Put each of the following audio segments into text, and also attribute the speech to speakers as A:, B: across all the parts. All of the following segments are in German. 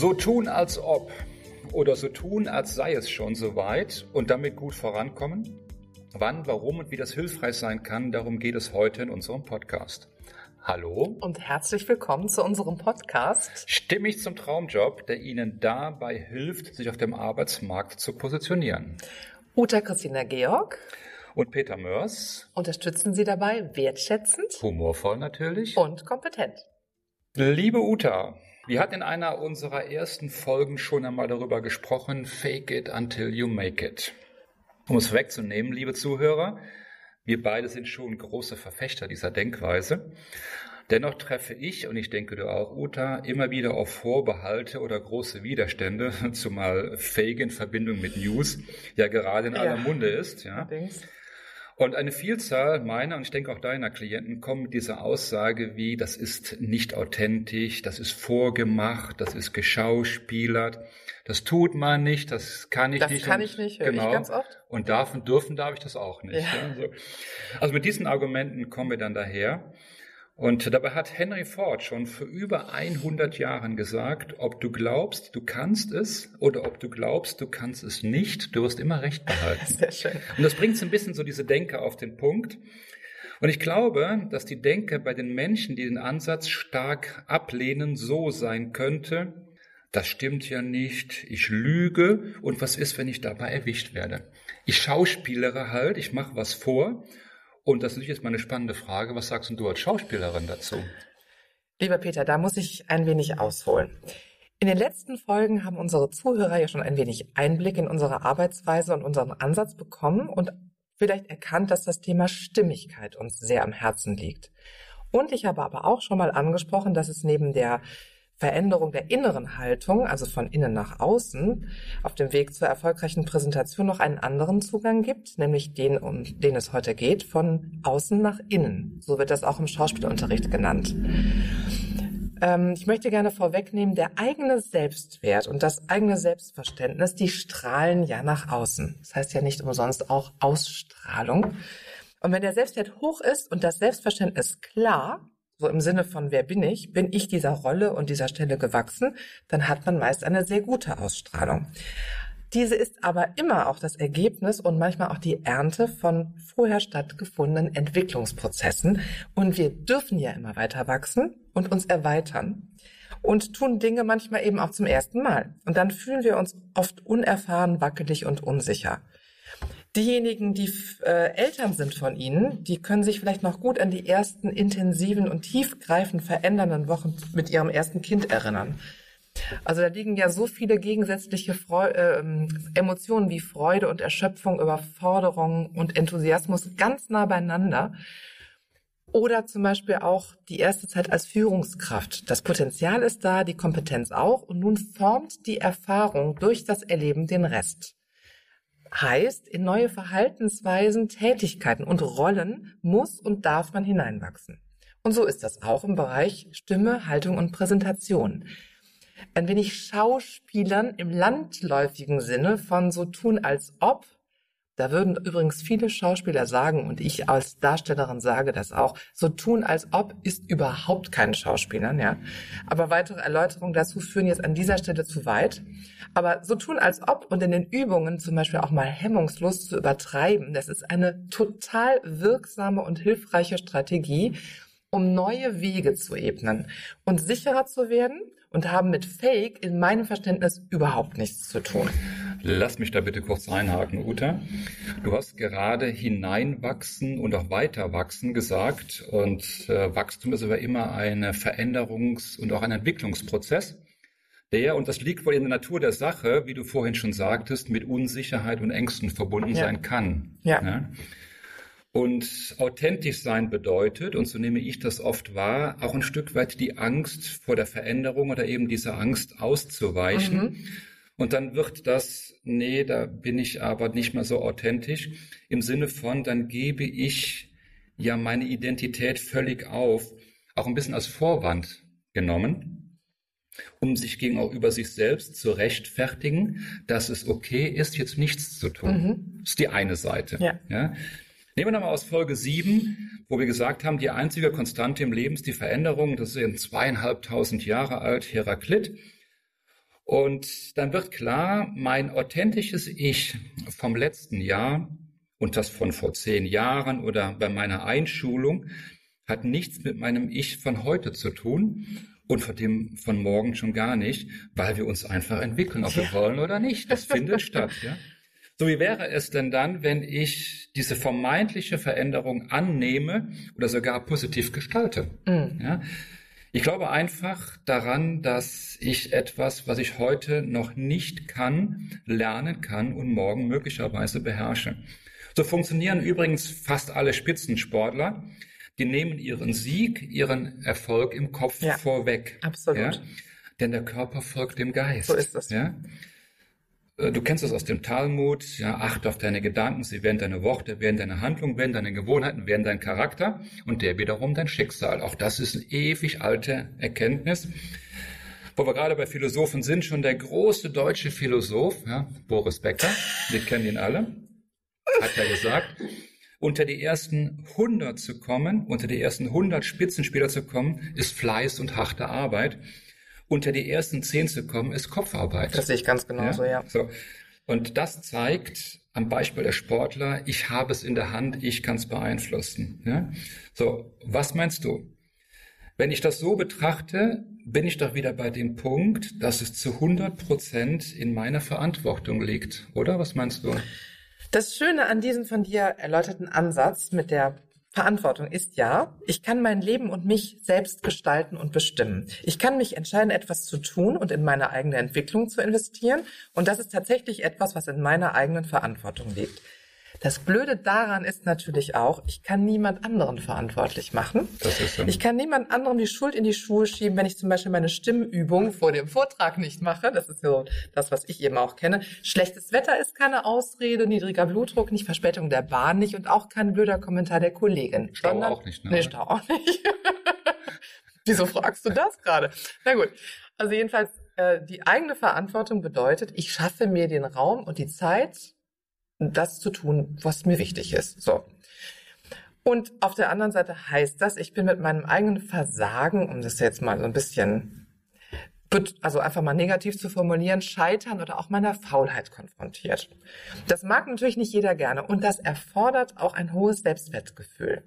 A: So tun als ob oder so tun, als sei es schon soweit und damit gut vorankommen? Wann, warum und wie das hilfreich sein kann, darum geht es heute in unserem Podcast. Hallo
B: und herzlich willkommen zu unserem Podcast.
A: Stimmig zum Traumjob, der Ihnen dabei hilft, sich auf dem Arbeitsmarkt zu positionieren.
B: Uta Christina Georg
A: und Peter Mörs
B: unterstützen Sie dabei wertschätzend,
A: humorvoll natürlich
B: und kompetent.
A: Liebe Uta, wir hatten in einer unserer ersten Folgen schon einmal darüber gesprochen, fake it until you make it. Um es wegzunehmen, liebe Zuhörer, wir beide sind schon große Verfechter dieser Denkweise. Dennoch treffe ich, und ich denke du auch, Uta, immer wieder auf Vorbehalte oder große Widerstände, zumal Fake in Verbindung mit News ja gerade in ja, aller Munde ist. Ja. Allerdings. Und eine Vielzahl meiner und ich denke auch deiner Klienten kommen mit dieser Aussage wie, das ist nicht authentisch, das ist vorgemacht, das ist geschauspielert, das tut man nicht, das kann ich
B: das
A: nicht.
B: Das kann und, ich nicht, höre genau. ich ganz oft.
A: Und darf und dürfen darf ich das auch nicht. Ja. Ja, so. Also mit diesen Argumenten kommen wir dann daher. Und dabei hat Henry Ford schon vor über 100 Jahren gesagt, ob du glaubst, du kannst es oder ob du glaubst, du kannst es nicht, du wirst immer recht behalten.
B: Sehr schön.
A: Und das bringt so ein bisschen so diese Denke auf den Punkt. Und ich glaube, dass die Denke bei den Menschen, die den Ansatz stark ablehnen, so sein könnte, das stimmt ja nicht, ich lüge und was ist, wenn ich dabei erwischt werde? Ich schauspielere halt, ich mache was vor und das ist jetzt mal eine spannende Frage. Was sagst du als Schauspielerin dazu?
B: Lieber Peter, da muss ich ein wenig ausholen. In den letzten Folgen haben unsere Zuhörer ja schon ein wenig Einblick in unsere Arbeitsweise und unseren Ansatz bekommen und vielleicht erkannt, dass das Thema Stimmigkeit uns sehr am Herzen liegt. Und ich habe aber auch schon mal angesprochen, dass es neben der Veränderung der inneren Haltung, also von innen nach außen, auf dem Weg zur erfolgreichen Präsentation noch einen anderen Zugang gibt, nämlich den, um den es heute geht, von außen nach innen. So wird das auch im Schauspielunterricht genannt. Ähm, ich möchte gerne vorwegnehmen, der eigene Selbstwert und das eigene Selbstverständnis, die strahlen ja nach außen. Das heißt ja nicht umsonst auch Ausstrahlung. Und wenn der Selbstwert hoch ist und das Selbstverständnis klar, so im Sinne von wer bin ich, bin ich dieser Rolle und dieser Stelle gewachsen, dann hat man meist eine sehr gute Ausstrahlung. Diese ist aber immer auch das Ergebnis und manchmal auch die Ernte von vorher stattgefundenen Entwicklungsprozessen. Und wir dürfen ja immer weiter wachsen und uns erweitern und tun Dinge manchmal eben auch zum ersten Mal. Und dann fühlen wir uns oft unerfahren, wackelig und unsicher. Diejenigen, die äh, Eltern sind von Ihnen, die können sich vielleicht noch gut an die ersten intensiven und tiefgreifend verändernden Wochen mit ihrem ersten Kind erinnern. Also da liegen ja so viele gegensätzliche Freu äh, Emotionen wie Freude und Erschöpfung, Überforderung und Enthusiasmus ganz nah beieinander. Oder zum Beispiel auch die erste Zeit als Führungskraft. Das Potenzial ist da, die Kompetenz auch. Und nun formt die Erfahrung durch das Erleben den Rest heißt, in neue Verhaltensweisen, Tätigkeiten und Rollen muss und darf man hineinwachsen. Und so ist das auch im Bereich Stimme, Haltung und Präsentation. Ein wenig Schauspielern im landläufigen Sinne von so tun als ob da würden übrigens viele Schauspieler sagen, und ich als Darstellerin sage das auch, so tun als ob ist überhaupt kein Schauspieler, ja. Aber weitere Erläuterungen dazu führen jetzt an dieser Stelle zu weit. Aber so tun als ob und in den Übungen zum Beispiel auch mal hemmungslos zu übertreiben, das ist eine total wirksame und hilfreiche Strategie, um neue Wege zu ebnen und sicherer zu werden und haben mit Fake in meinem Verständnis überhaupt nichts zu tun.
A: Lass mich da bitte kurz einhaken, Uta. Du hast gerade hineinwachsen und auch weiter wachsen gesagt. Und äh, Wachstum ist aber immer ein Veränderungs- und auch ein Entwicklungsprozess, der, und das liegt wohl in der Natur der Sache, wie du vorhin schon sagtest, mit Unsicherheit und Ängsten verbunden ja. sein kann.
B: Ja. ja.
A: Und authentisch sein bedeutet, und so nehme ich das oft wahr, auch ein Stück weit die Angst vor der Veränderung oder eben dieser Angst auszuweichen. Mhm. Und dann wird das, nee, da bin ich aber nicht mehr so authentisch, im Sinne von, dann gebe ich ja meine Identität völlig auf, auch ein bisschen als Vorwand genommen, um sich gegenüber sich selbst zu rechtfertigen, dass es okay ist, jetzt nichts zu tun. Mhm. Das ist die eine Seite.
B: Ja.
A: ja. Nehmen wir nochmal aus Folge 7, wo wir gesagt haben, die einzige Konstante im Leben ist die Veränderung. Das ist eben zweieinhalbtausend Jahre alt, Heraklit. Und dann wird klar, mein authentisches Ich vom letzten Jahr und das von vor zehn Jahren oder bei meiner Einschulung hat nichts mit meinem Ich von heute zu tun und von dem von morgen schon gar nicht, weil wir uns einfach entwickeln, ob wir wollen oder nicht. Das findet statt. Ja? So wie wäre es denn dann, wenn ich diese vermeintliche Veränderung annehme oder sogar positiv gestalte? Mhm. Ja? Ich glaube einfach daran, dass ich etwas, was ich heute noch nicht kann, lernen kann und morgen möglicherweise beherrsche. So funktionieren übrigens fast alle Spitzensportler. Die nehmen ihren Sieg, ihren Erfolg im Kopf ja, vorweg.
B: Absolut. Ja?
A: Denn der Körper folgt dem Geist.
B: So ist es.
A: Ja? Äh, du kennst es aus dem Talmud, ja, achte auf deine Gedanken, sie werden deine Worte, werden deine Handlungen, werden deine Gewohnheiten, werden dein Charakter und der wiederum dein Schicksal. Auch das ist eine ewig alte Erkenntnis. Wo wir gerade bei Philosophen sind, schon der große deutsche Philosoph, ja, Boris Becker, wir kennen ihn alle, hat ja gesagt, unter die ersten 100 zu kommen, unter die ersten 100 Spitzenspieler zu kommen, ist Fleiß und harte Arbeit unter die ersten zehn zu kommen, ist Kopfarbeit.
B: Das sehe ich ganz genauso, ja. ja.
A: So. Und das zeigt am Beispiel der Sportler, ich habe es in der Hand, ich kann es beeinflussen. Ja? So, was meinst du? Wenn ich das so betrachte, bin ich doch wieder bei dem Punkt, dass es zu 100 Prozent in meiner Verantwortung liegt, oder? Was meinst du?
B: Das Schöne an diesem von dir erläuterten Ansatz mit der Verantwortung ist ja, ich kann mein Leben und mich selbst gestalten und bestimmen. Ich kann mich entscheiden, etwas zu tun und in meine eigene Entwicklung zu investieren. Und das ist tatsächlich etwas, was in meiner eigenen Verantwortung liegt. Das Blöde daran ist natürlich auch, ich kann niemand anderen verantwortlich machen. Das ist ich kann niemand anderem die Schuld in die Schuhe schieben, wenn ich zum Beispiel meine Stimmübung vor dem Vortrag nicht mache. Das ist so das, was ich eben auch kenne. Schlechtes Wetter ist keine Ausrede, niedriger Blutdruck nicht, Verspätung der Bahn nicht und auch kein blöder Kommentar der Kollegin.
A: Stau Sondern, auch nicht,
B: ne? Nee, Stau auch nicht. Wieso fragst du das gerade? Na gut. Also jedenfalls, äh, die eigene Verantwortung bedeutet, ich schaffe mir den Raum und die Zeit, das zu tun, was mir wichtig ist. So. Und auf der anderen Seite heißt das, ich bin mit meinem eigenen Versagen, um das jetzt mal so ein bisschen, also einfach mal negativ zu formulieren, Scheitern oder auch meiner Faulheit konfrontiert. Das mag natürlich nicht jeder gerne und das erfordert auch ein hohes Selbstwertgefühl.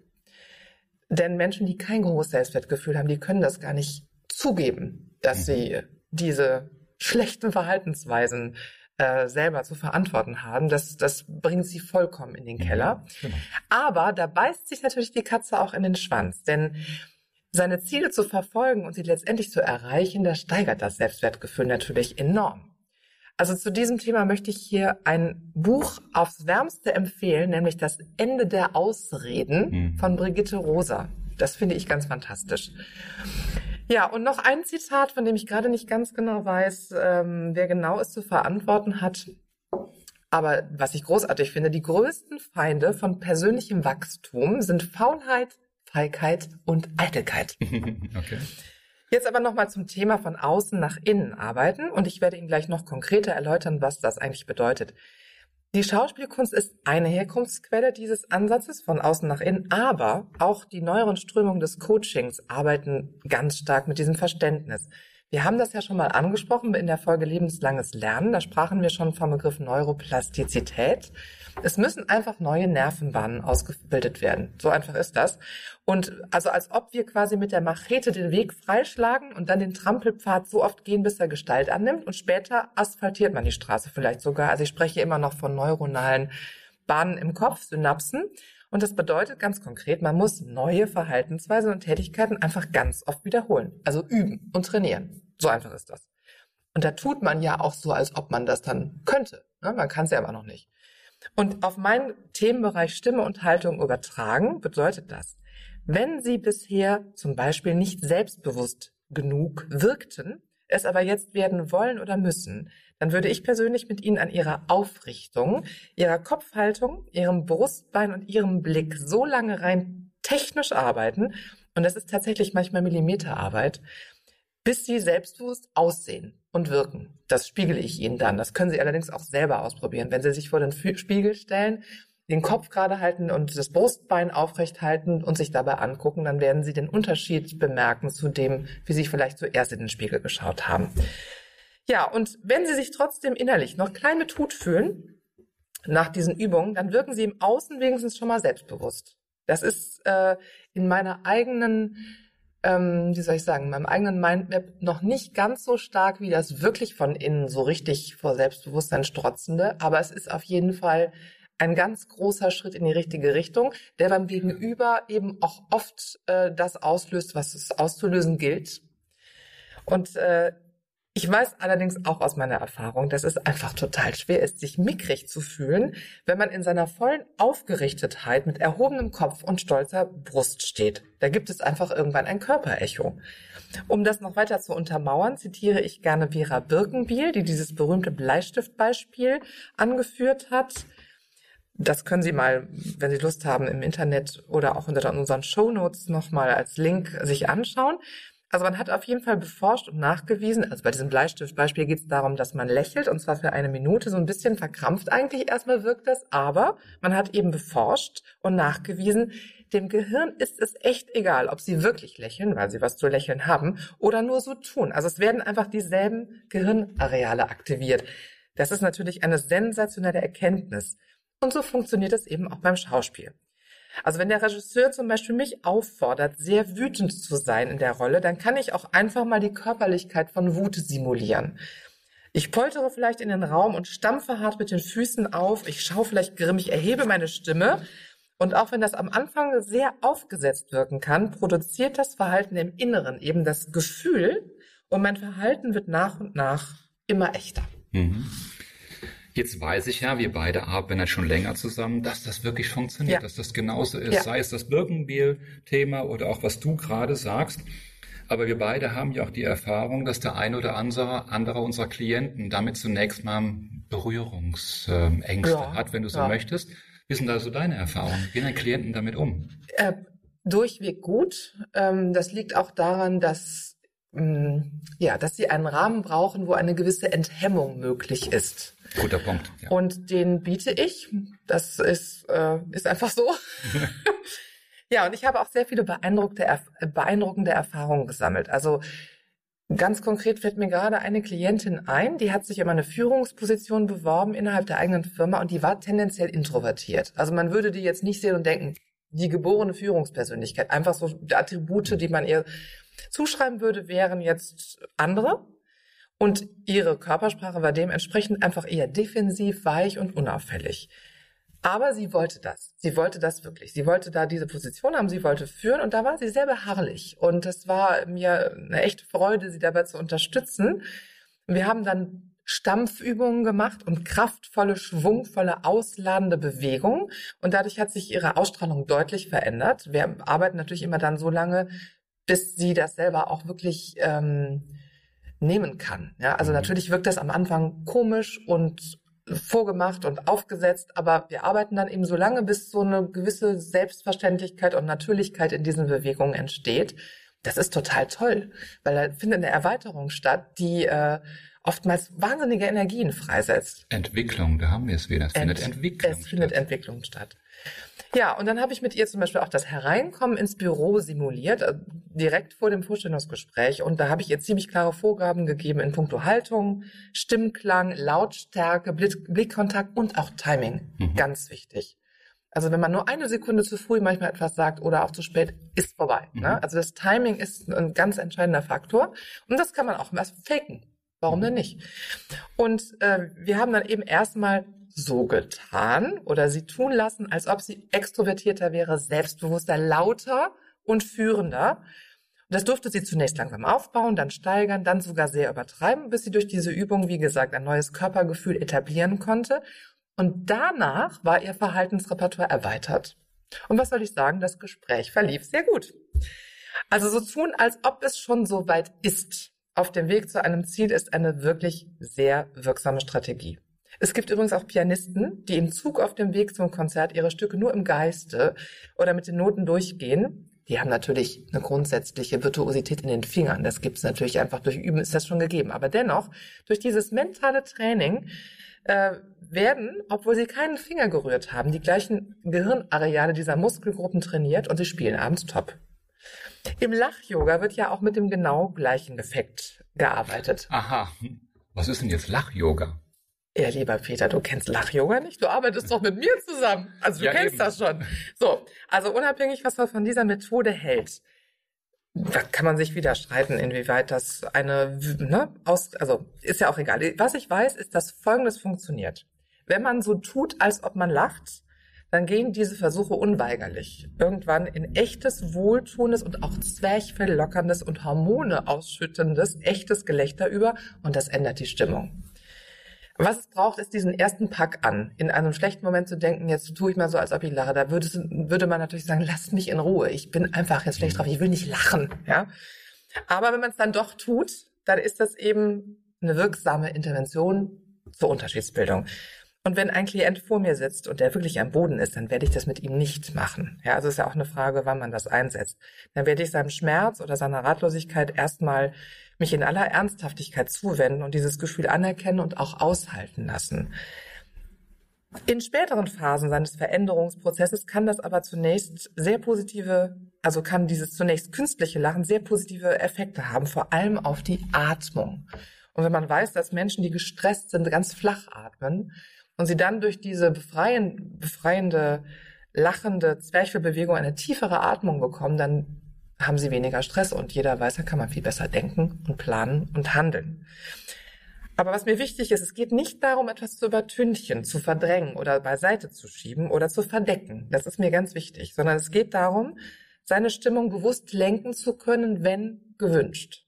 B: Denn Menschen, die kein hohes Selbstwertgefühl haben, die können das gar nicht zugeben, dass mhm. sie diese schlechten Verhaltensweisen äh, selber zu verantworten haben. Das, das bringt sie vollkommen in den mhm. Keller. Genau. Aber da beißt sich natürlich die Katze auch in den Schwanz, denn seine Ziele zu verfolgen und sie letztendlich zu erreichen, das steigert das Selbstwertgefühl natürlich enorm. Also zu diesem Thema möchte ich hier ein Buch aufs Wärmste empfehlen, nämlich Das Ende der Ausreden mhm. von Brigitte Rosa. Das finde ich ganz fantastisch. Ja, und noch ein Zitat, von dem ich gerade nicht ganz genau weiß, ähm, wer genau es zu verantworten hat. Aber was ich großartig finde, die größten Feinde von persönlichem Wachstum sind Faulheit, Feigheit und Eitelkeit. okay. Jetzt aber nochmal zum Thema von außen nach innen arbeiten und ich werde Ihnen gleich noch konkreter erläutern, was das eigentlich bedeutet. Die Schauspielkunst ist eine Herkunftsquelle dieses Ansatzes von außen nach innen, aber auch die neueren Strömungen des Coachings arbeiten ganz stark mit diesem Verständnis. Wir haben das ja schon mal angesprochen in der Folge Lebenslanges Lernen. Da sprachen wir schon vom Begriff Neuroplastizität. Es müssen einfach neue Nervenbahnen ausgebildet werden. So einfach ist das. Und also als ob wir quasi mit der Machete den Weg freischlagen und dann den Trampelpfad so oft gehen, bis er Gestalt annimmt und später asphaltiert man die Straße vielleicht sogar. Also ich spreche immer noch von neuronalen Bahnen im Kopf, Synapsen. Und das bedeutet ganz konkret, man muss neue Verhaltensweisen und Tätigkeiten einfach ganz oft wiederholen. Also üben und trainieren. So einfach ist das. Und da tut man ja auch so, als ob man das dann könnte. Ne? Man kann es ja aber noch nicht. Und auf meinen Themenbereich Stimme und Haltung übertragen bedeutet das, wenn Sie bisher zum Beispiel nicht selbstbewusst genug wirkten, es aber jetzt werden wollen oder müssen, dann würde ich persönlich mit Ihnen an Ihrer Aufrichtung, Ihrer Kopfhaltung, Ihrem Brustbein und Ihrem Blick so lange rein technisch arbeiten, und das ist tatsächlich manchmal Millimeterarbeit, bis Sie selbstbewusst aussehen und wirken. Das spiegele ich Ihnen dann. Das können Sie allerdings auch selber ausprobieren. Wenn Sie sich vor den Spiegel stellen, den Kopf gerade halten und das Brustbein aufrecht halten und sich dabei angucken, dann werden Sie den Unterschied bemerken zu dem, wie Sie vielleicht zuerst in den Spiegel geschaut haben. Ja, und wenn Sie sich trotzdem innerlich noch klein mit Hut fühlen, nach diesen Übungen, dann wirken Sie im Außen wenigstens schon mal selbstbewusst. Das ist äh, in meiner eigenen, ähm, wie soll ich sagen, meinem eigenen Mindmap noch nicht ganz so stark wie das wirklich von innen so richtig vor Selbstbewusstsein strotzende, aber es ist auf jeden Fall ein ganz großer Schritt in die richtige Richtung, der beim Gegenüber eben auch oft äh, das auslöst, was es auszulösen gilt. Und äh, ich weiß allerdings auch aus meiner Erfahrung, dass es einfach total schwer ist, sich mickrig zu fühlen, wenn man in seiner vollen Aufgerichtetheit mit erhobenem Kopf und stolzer Brust steht. Da gibt es einfach irgendwann ein Körperecho. Um das noch weiter zu untermauern, zitiere ich gerne Vera Birkenbiel, die dieses berühmte Bleistiftbeispiel angeführt hat. Das können Sie mal, wenn Sie Lust haben, im Internet oder auch unter unseren Shownotes nochmal als Link sich anschauen. Also man hat auf jeden Fall beforscht und nachgewiesen, also bei diesem Bleistiftbeispiel geht es darum, dass man lächelt und zwar für eine Minute, so ein bisschen verkrampft eigentlich erstmal wirkt das, aber man hat eben beforscht und nachgewiesen, dem Gehirn ist es echt egal, ob sie wirklich lächeln, weil sie was zu lächeln haben, oder nur so tun. Also es werden einfach dieselben Gehirnareale aktiviert. Das ist natürlich eine sensationelle Erkenntnis. Und so funktioniert es eben auch beim Schauspiel. Also wenn der Regisseur zum Beispiel mich auffordert, sehr wütend zu sein in der Rolle, dann kann ich auch einfach mal die Körperlichkeit von Wut simulieren. Ich poltere vielleicht in den Raum und stampfe hart mit den Füßen auf. Ich schaue vielleicht grimmig, erhebe meine Stimme. Und auch wenn das am Anfang sehr aufgesetzt wirken kann, produziert das Verhalten im Inneren eben das Gefühl und mein Verhalten wird nach und nach immer echter. Mhm.
A: Jetzt weiß ich ja, wir beide arbeiten ja schon länger zusammen, dass das wirklich funktioniert, ja. dass das genauso ist, ja. sei es das Birkenbiel-Thema oder auch was du gerade sagst. Aber wir beide haben ja auch die Erfahrung, dass der ein oder andere, andere unserer Klienten damit zunächst mal Berührungsängste ja. hat, wenn du so möchtest. Wie sind da so deine Erfahrungen? Wie gehen deine Klienten damit um?
B: Äh, durchweg gut. Ähm, das liegt auch daran, dass ja, dass sie einen Rahmen brauchen, wo eine gewisse Enthemmung möglich ist.
A: Guter Punkt.
B: Ja. Und den biete ich. Das ist, äh, ist einfach so. ja, und ich habe auch sehr viele beeindruckende, beeindruckende Erfahrungen gesammelt. Also Ganz konkret fällt mir gerade eine Klientin ein, die hat sich um eine Führungsposition beworben innerhalb der eigenen Firma und die war tendenziell introvertiert. Also man würde die jetzt nicht sehen und denken, die geborene Führungspersönlichkeit. Einfach so Attribute, die man ihr zuschreiben würde, wären jetzt andere. Und ihre Körpersprache war dementsprechend einfach eher defensiv, weich und unauffällig. Aber sie wollte das. Sie wollte das wirklich. Sie wollte da diese Position haben, sie wollte führen und da war sie sehr beharrlich. Und es war mir eine echte Freude, sie dabei zu unterstützen. Wir haben dann Stampfübungen gemacht und kraftvolle, schwungvolle, ausladende Bewegungen. Und dadurch hat sich ihre Ausstrahlung deutlich verändert. Wir arbeiten natürlich immer dann so lange, bis sie das selber auch wirklich ähm, nehmen kann. Ja, also mhm. natürlich wirkt das am Anfang komisch und vorgemacht und aufgesetzt, aber wir arbeiten dann eben so lange, bis so eine gewisse Selbstverständlichkeit und Natürlichkeit in diesen Bewegungen entsteht. Das ist total toll, weil da findet eine Erweiterung statt, die äh, oftmals wahnsinnige Energien freisetzt.
A: Entwicklung, da haben wir es wieder. Es Ent findet Entwicklung
B: es statt. Es findet Entwicklung statt. Ja, und dann habe ich mit ihr zum Beispiel auch das Hereinkommen ins Büro simuliert, äh, direkt vor dem Vorstellungsgespräch. Und da habe ich ihr ziemlich klare Vorgaben gegeben in puncto Haltung, Stimmklang, Lautstärke, Blickkontakt und auch Timing. Mhm. Ganz wichtig. Also wenn man nur eine Sekunde zu früh manchmal etwas sagt oder auch zu spät, ist vorbei. Ne? Mhm. Ne? Also das Timing ist ein ganz entscheidender Faktor. Und das kann man auch mal faken. Warum denn nicht? Und äh, wir haben dann eben erstmal so getan oder sie tun lassen, als ob sie extrovertierter wäre, selbstbewusster, lauter und führender. Und das durfte sie zunächst langsam aufbauen, dann steigern, dann sogar sehr übertreiben, bis sie durch diese Übung, wie gesagt, ein neues Körpergefühl etablieren konnte. Und danach war ihr Verhaltensrepertoire erweitert. Und was soll ich sagen? Das Gespräch verlief sehr gut. Also so tun, als ob es schon so weit ist. Auf dem Weg zu einem Ziel ist eine wirklich sehr wirksame Strategie. Es gibt übrigens auch Pianisten, die im Zug auf dem Weg zum Konzert ihre Stücke nur im Geiste oder mit den Noten durchgehen. Die haben natürlich eine grundsätzliche Virtuosität in den Fingern. Das gibt es natürlich einfach durch Üben, ist das schon gegeben. Aber dennoch, durch dieses mentale Training äh, werden, obwohl sie keinen Finger gerührt haben, die gleichen Gehirnareale dieser Muskelgruppen trainiert und sie spielen abends top. Im Lach-Yoga wird ja auch mit dem genau gleichen Effekt gearbeitet.
A: Aha. Was ist denn jetzt Lach-Yoga?
B: Ja, lieber Peter, du kennst Lach-Yoga nicht? Du arbeitest doch mit mir zusammen. Also du
A: Ja,
B: kennst
A: eben.
B: das schon. So, also unabhängig, was man von dieser Methode hält, da kann man sich wieder streiten, inwieweit das eine, ne, aus, also ist ja auch egal. Was ich weiß, ist, dass Folgendes funktioniert. Wenn man so tut, als ob man lacht, dann gehen diese Versuche unweigerlich irgendwann in echtes, wohltuendes und auch zwerchfelllockerndes und Hormone ausschüttendes, echtes Gelächter über und das ändert die Stimmung. Was es braucht, ist diesen ersten Pack an. In einem schlechten Moment zu denken, jetzt tue ich mal so, als ob ich lache. Da würde, würde man natürlich sagen, lasst mich in Ruhe. Ich bin einfach jetzt schlecht drauf. Ich will nicht lachen. Ja. Aber wenn man es dann doch tut, dann ist das eben eine wirksame Intervention zur Unterschiedsbildung. Und wenn ein Klient vor mir sitzt und der wirklich am Boden ist, dann werde ich das mit ihm nicht machen. Ja, also ist ja auch eine Frage, wann man das einsetzt. Dann werde ich seinem Schmerz oder seiner Ratlosigkeit erstmal mich in aller Ernsthaftigkeit zuwenden und dieses Gefühl anerkennen und auch aushalten lassen. In späteren Phasen seines Veränderungsprozesses kann das aber zunächst sehr positive, also kann dieses zunächst künstliche Lachen sehr positive Effekte haben, vor allem auf die Atmung. Und wenn man weiß, dass Menschen, die gestresst sind, ganz flach atmen und sie dann durch diese befreien, befreiende, lachende Zwerchfellbewegung eine tiefere Atmung bekommen, dann haben sie weniger Stress und jeder weiß, dann kann man viel besser denken und planen und handeln. Aber was mir wichtig ist, es geht nicht darum, etwas zu übertünchen, zu verdrängen oder beiseite zu schieben oder zu verdecken. Das ist mir ganz wichtig, sondern es geht darum, seine Stimmung bewusst lenken zu können, wenn gewünscht.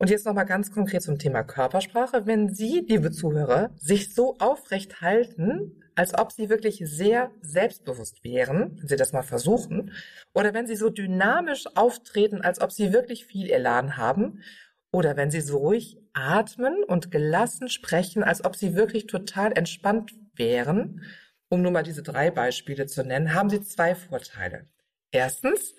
B: Und jetzt nochmal ganz konkret zum Thema Körpersprache. Wenn Sie, liebe Zuhörer, sich so aufrecht halten, als ob Sie wirklich sehr selbstbewusst wären, wenn Sie das mal versuchen, oder wenn Sie so dynamisch auftreten, als ob Sie wirklich viel Elan haben, oder wenn Sie so ruhig atmen und gelassen sprechen, als ob Sie wirklich total entspannt wären, um nur mal diese drei Beispiele zu nennen, haben Sie zwei Vorteile. Erstens,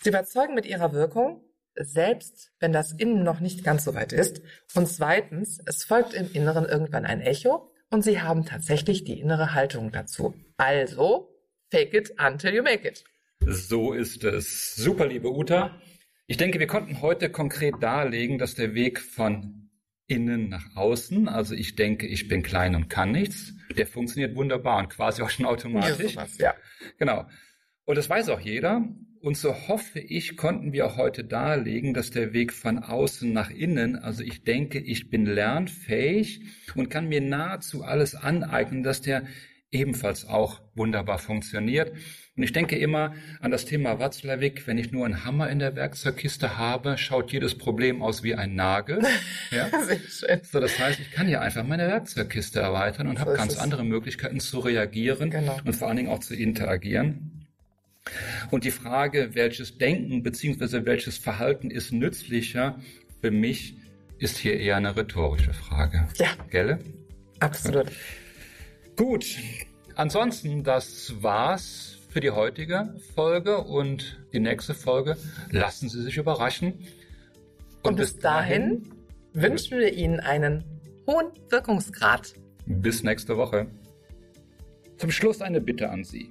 B: Sie überzeugen mit Ihrer Wirkung, selbst wenn das Innen noch nicht ganz so weit ist. Und zweitens, es folgt im Inneren irgendwann ein Echo und Sie haben tatsächlich die innere Haltung dazu. Also, fake it until you make it.
A: So ist es. Super, liebe Uta. Ich denke, wir konnten heute konkret darlegen, dass der Weg von innen nach außen, also ich denke, ich bin klein und kann nichts, der funktioniert wunderbar und quasi auch schon automatisch.
B: sowas, ja.
A: Genau. Und das weiß auch jeder. Und so hoffe ich, konnten wir auch heute darlegen, dass der Weg von außen nach innen, also ich denke, ich bin lernfähig und kann mir nahezu alles aneignen, dass der ebenfalls auch wunderbar funktioniert. Und ich denke immer an das Thema Watzlawick, wenn ich nur einen Hammer in der Werkzeugkiste habe, schaut jedes Problem aus wie ein Nagel. Ja?
B: Sehr schön.
A: So, das heißt, ich kann ja einfach meine Werkzeugkiste erweitern und habe
B: ist
A: ganz
B: es.
A: andere Möglichkeiten zu reagieren
B: Genau.
A: und vor allen Dingen auch zu interagieren. Und die Frage, welches Denken bzw. welches Verhalten ist nützlicher, für mich ist hier eher eine rhetorische Frage.
B: Ja,
A: Gelle?
B: absolut.
A: Gut. Ansonsten, das war's für die heutige Folge und die nächste Folge lassen Sie sich überraschen.
B: Und bis dahin wünschen wir Ihnen einen hohen Wirkungsgrad.
A: Bis nächste Woche. Zum Schluss eine Bitte an Sie.